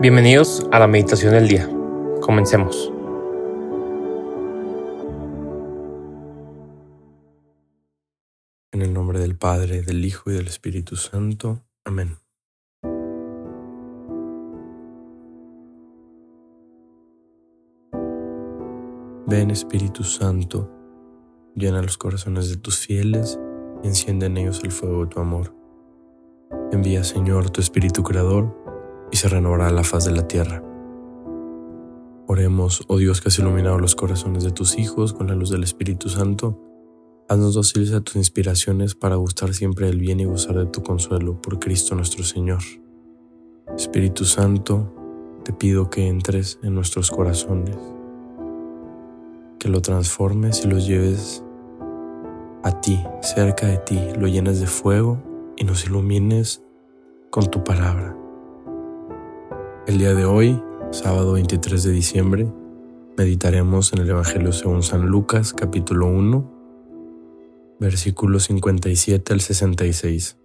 Bienvenidos a la meditación del día. Comencemos. En el nombre del Padre, del Hijo y del Espíritu Santo. Amén. Ven Espíritu Santo, llena los corazones de tus fieles y enciende en ellos el fuego de tu amor. Envía Señor tu Espíritu Creador y se renovará la faz de la tierra. Oremos, oh Dios que has iluminado los corazones de tus hijos con la luz del Espíritu Santo, haznos dóciles a tus inspiraciones para gustar siempre del bien y gozar de tu consuelo por Cristo nuestro Señor. Espíritu Santo, te pido que entres en nuestros corazones, que lo transformes y los lleves a ti, cerca de ti, lo llenes de fuego y nos ilumines con tu palabra. El día de hoy, sábado 23 de diciembre, meditaremos en el Evangelio según San Lucas capítulo 1, versículos 57 al 66.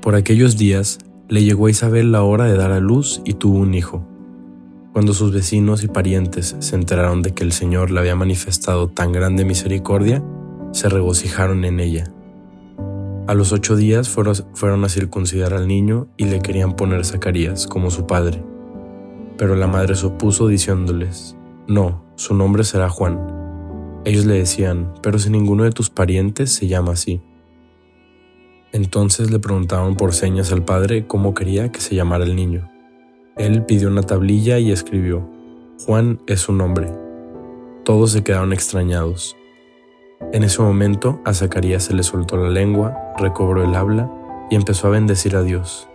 Por aquellos días le llegó a Isabel la hora de dar a luz y tuvo un hijo. Cuando sus vecinos y parientes se enteraron de que el Señor le había manifestado tan grande misericordia, se regocijaron en ella. A los ocho días fueron a circuncidar al niño y le querían poner Zacarías como su padre. Pero la madre se opuso diciéndoles, No, su nombre será Juan. Ellos le decían, Pero si ninguno de tus parientes se llama así. Entonces le preguntaron por señas al padre cómo quería que se llamara el niño. Él pidió una tablilla y escribió, Juan es su nombre. Todos se quedaron extrañados. En ese momento a Zacarías se le soltó la lengua, recobró el habla y empezó a bendecir a Dios.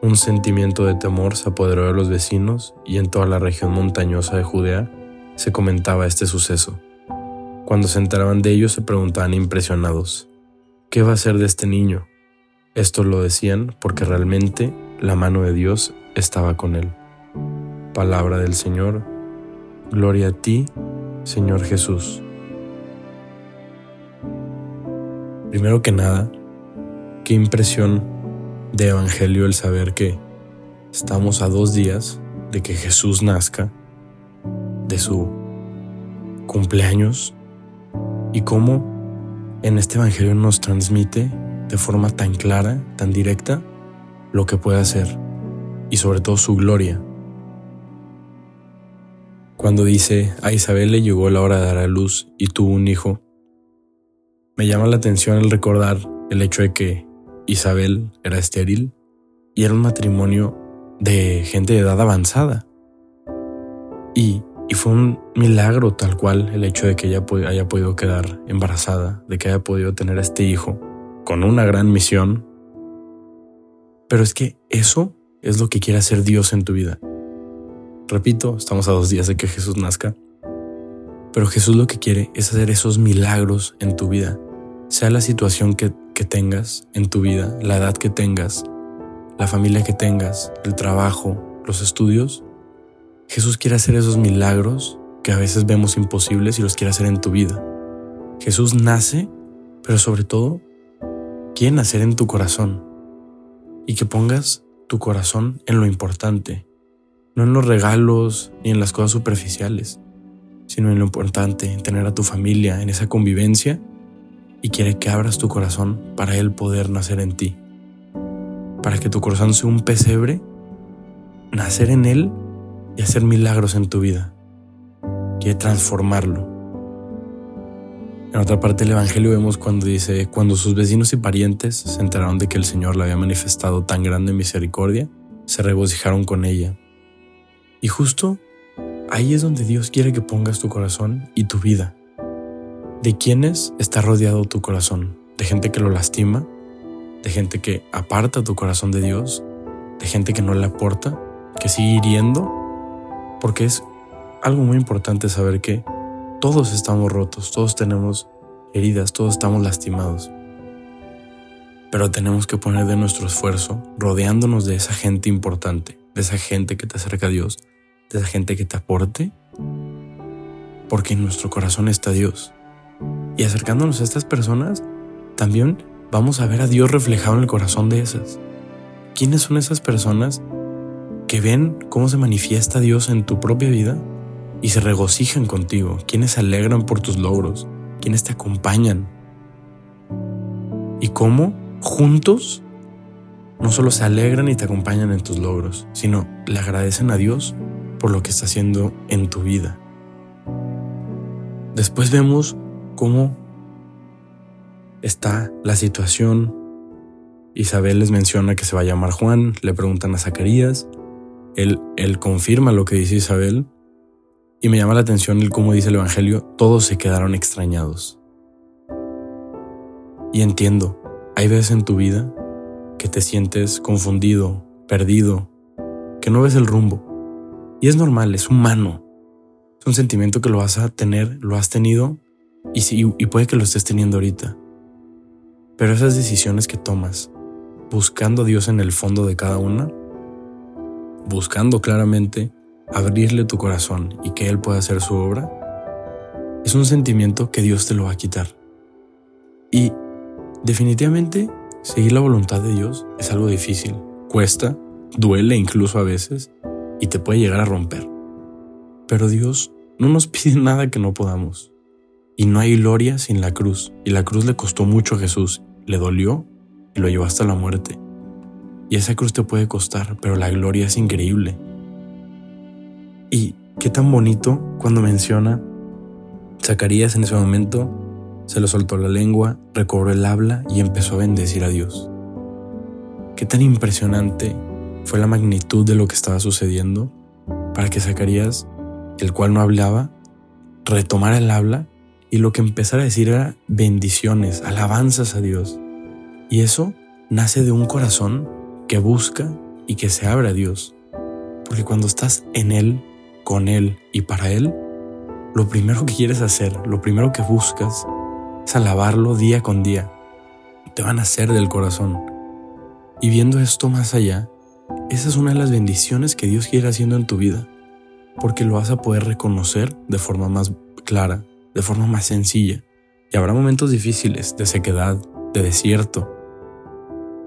Un sentimiento de temor se apoderó de los vecinos y en toda la región montañosa de Judea se comentaba este suceso. Cuando se enteraban de ello se preguntaban impresionados, ¿qué va a ser de este niño? Esto lo decían porque realmente la mano de Dios estaba con él. Palabra del Señor, gloria a ti, Señor Jesús. Primero que nada, qué impresión de evangelio el saber que estamos a dos días de que Jesús nazca, de su cumpleaños, y cómo en este evangelio nos transmite de forma tan clara, tan directa, lo que puede hacer y sobre todo su gloria. Cuando dice, a Isabel le llegó la hora de dar a luz y tuvo un hijo, me llama la atención el recordar el hecho de que Isabel era estéril y era un matrimonio de gente de edad avanzada. Y, fue un milagro tal cual el hecho de que ella haya podido quedar embarazada, de que haya podido tener a este hijo con una gran misión. Pero es que eso es lo que quiere hacer Dios en tu vida. Repito, estamos a dos días de que Jesús nazca. Pero Jesús lo que quiere es hacer esos milagros en tu vida sea la situación que, tengas en tu vida, la edad que tengas, la familia que tengas, el trabajo, los estudios, Jesús quiere hacer esos milagros que a veces vemos imposibles y los quiere hacer en tu vida. Jesús nace, pero sobre todo quiere nacer en tu corazón y que pongas tu corazón en lo importante, no en los regalos ni en las cosas superficiales, sino en lo importante, en tener a tu familia, en esa convivencia y quiere que abras tu corazón para Él poder nacer en ti. Para que tu corazón sea un pesebre, nacer en Él y hacer milagros en tu vida. Quiere transformarlo. En otra parte del Evangelio vemos cuando dice, cuando sus vecinos y parientes se enteraron de que el Señor le había manifestado tan grande misericordia, se regocijaron con ella. Y justo ahí es donde Dios quiere que pongas tu corazón y tu vida. ¿De quiénes está rodeado tu corazón? ¿De gente que lo lastima? ¿De gente que aparta tu corazón de Dios? ¿De gente que no le aporta? ¿Que sigue hiriendo? Porque es algo muy importante saber que todos estamos rotos, todos tenemos heridas, todos estamos lastimados. Pero tenemos que poner de nuestro esfuerzo rodeándonos de esa gente importante, de esa gente que te acerca a Dios, de esa gente que te aporte, porque en nuestro corazón está Dios. Y acercándonos a estas personas, también vamos a ver a Dios reflejado en el corazón de esas. ¿Quiénes son esas personas que ven cómo se manifiesta Dios en tu propia vida y se regocijan contigo, quienes se alegran por tus logros, quienes te acompañan. Y cómo juntos no solo se alegran y te acompañan en tus logros, sino le agradecen a Dios por lo que está haciendo en tu vida. Después vemos cómo está la situación. Isabel les menciona que se va a llamar Juan, le preguntan a Zacarías, él, él confirma lo que dice Isabel y me llama la atención el cómo dice el Evangelio, todos se quedaron extrañados. Y entiendo, hay veces en tu vida que te sientes confundido, perdido, que no ves el rumbo. Y es normal, es humano. Es un sentimiento que lo vas a tener, lo has tenido y, sí, y puede que lo estés teniendo ahorita. Pero esas decisiones que tomas, buscando a Dios en el fondo de cada una, buscando claramente abrirle tu corazón y que Él pueda hacer su obra, es un sentimiento que Dios te lo va a quitar. Y definitivamente seguir la voluntad de Dios es algo difícil, cuesta, duele incluso a veces y te puede llegar a romper. Pero Dios no nos pide nada que no podamos. Y no hay gloria sin la cruz. Y la cruz le costó mucho a Jesús. Le dolió y lo llevó hasta la muerte. Y esa cruz te puede costar, pero la gloria es increíble. Y qué tan bonito cuando menciona Zacarías en ese momento se le soltó la lengua, recobró el habla y empezó a bendecir a Dios. Qué tan impresionante fue la magnitud de lo que estaba sucediendo para que Zacarías, el cual no hablaba, retomara el habla y lo que empezara a decir era bendiciones, alabanzas a Dios. Y eso nace de un corazón que busca y que se abre a Dios. Porque cuando estás en Él, con Él y para Él, lo primero que quieres hacer, lo primero que buscas, es alabarlo día con día. Te van a hacer del corazón. Y viendo esto más allá, esa es una de las bendiciones que Dios quiere haciendo en tu vida, porque lo vas a poder reconocer de forma más clara, de forma más sencilla. Y habrá momentos difíciles de sequedad, de desierto,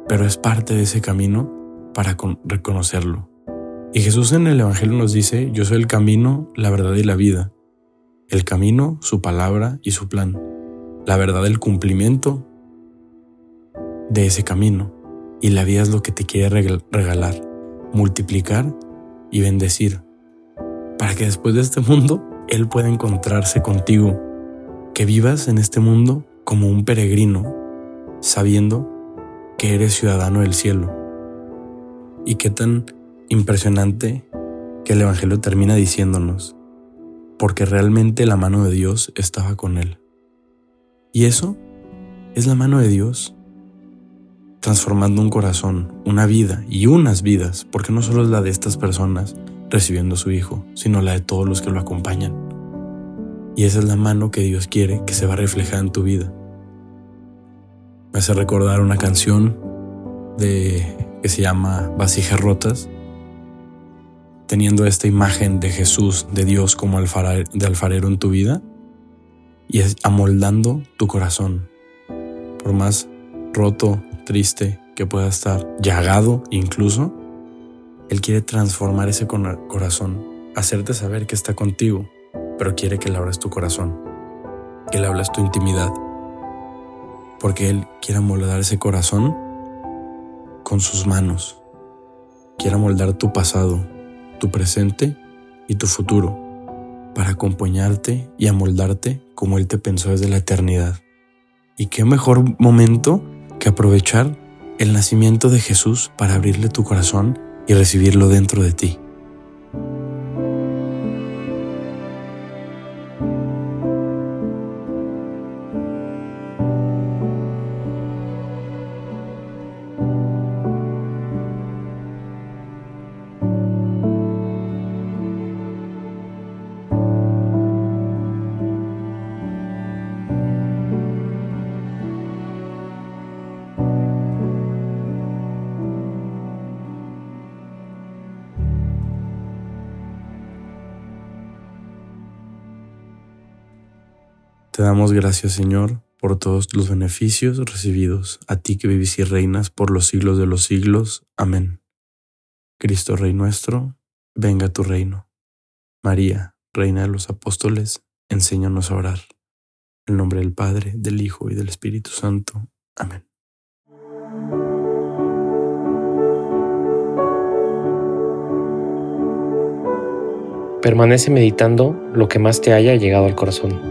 pero es parte de ese camino para reconocerlo. Y Jesús en el Evangelio nos dice, yo soy el camino, la verdad y la vida. El camino, su palabra y su plan. La verdad, el cumplimiento de ese camino. Y la vida es lo que te quiere regalar, multiplicar y bendecir. Para que después de este mundo, Él pueda encontrarse contigo. Que vivas en este mundo como un peregrino, sabiendo que eres ciudadano del cielo. Y qué tan impresionante que el Evangelio termina diciéndonos, porque realmente la mano de Dios estaba con él. Y eso es la mano de Dios transformando un corazón, una vida y unas vidas, porque no solo es la de estas personas recibiendo su Hijo, sino la de todos los que lo acompañan. Y esa es la mano que Dios quiere que se va a reflejar en tu vida. Me hace recordar una canción de, que se llama Vasijas Rotas, teniendo esta imagen de Jesús, de Dios como alfarero, de alfarero en tu vida y es amoldando tu corazón. Por más roto, triste que pueda estar, llagado incluso, Él quiere transformar ese corazón, hacerte saber que está contigo, pero quiere que le abras tu corazón, que le hables tu intimidad porque Él quiere moldar ese corazón con sus manos. Quiere moldar tu pasado, tu presente y tu futuro para acompañarte y amoldarte como Él te pensó desde la eternidad. Y qué mejor momento que aprovechar el nacimiento de Jesús para abrirle tu corazón y recibirlo dentro de ti. Te damos gracias, Señor, por todos los beneficios recibidos, a ti que vivís y reinas por los siglos de los siglos. Amén. Cristo Rey nuestro, venga tu reino. María, Reina de los Apóstoles, enséñanos a orar. En nombre del Padre, del Hijo y del Espíritu Santo. Amén. Permanece meditando lo que más te haya llegado al corazón.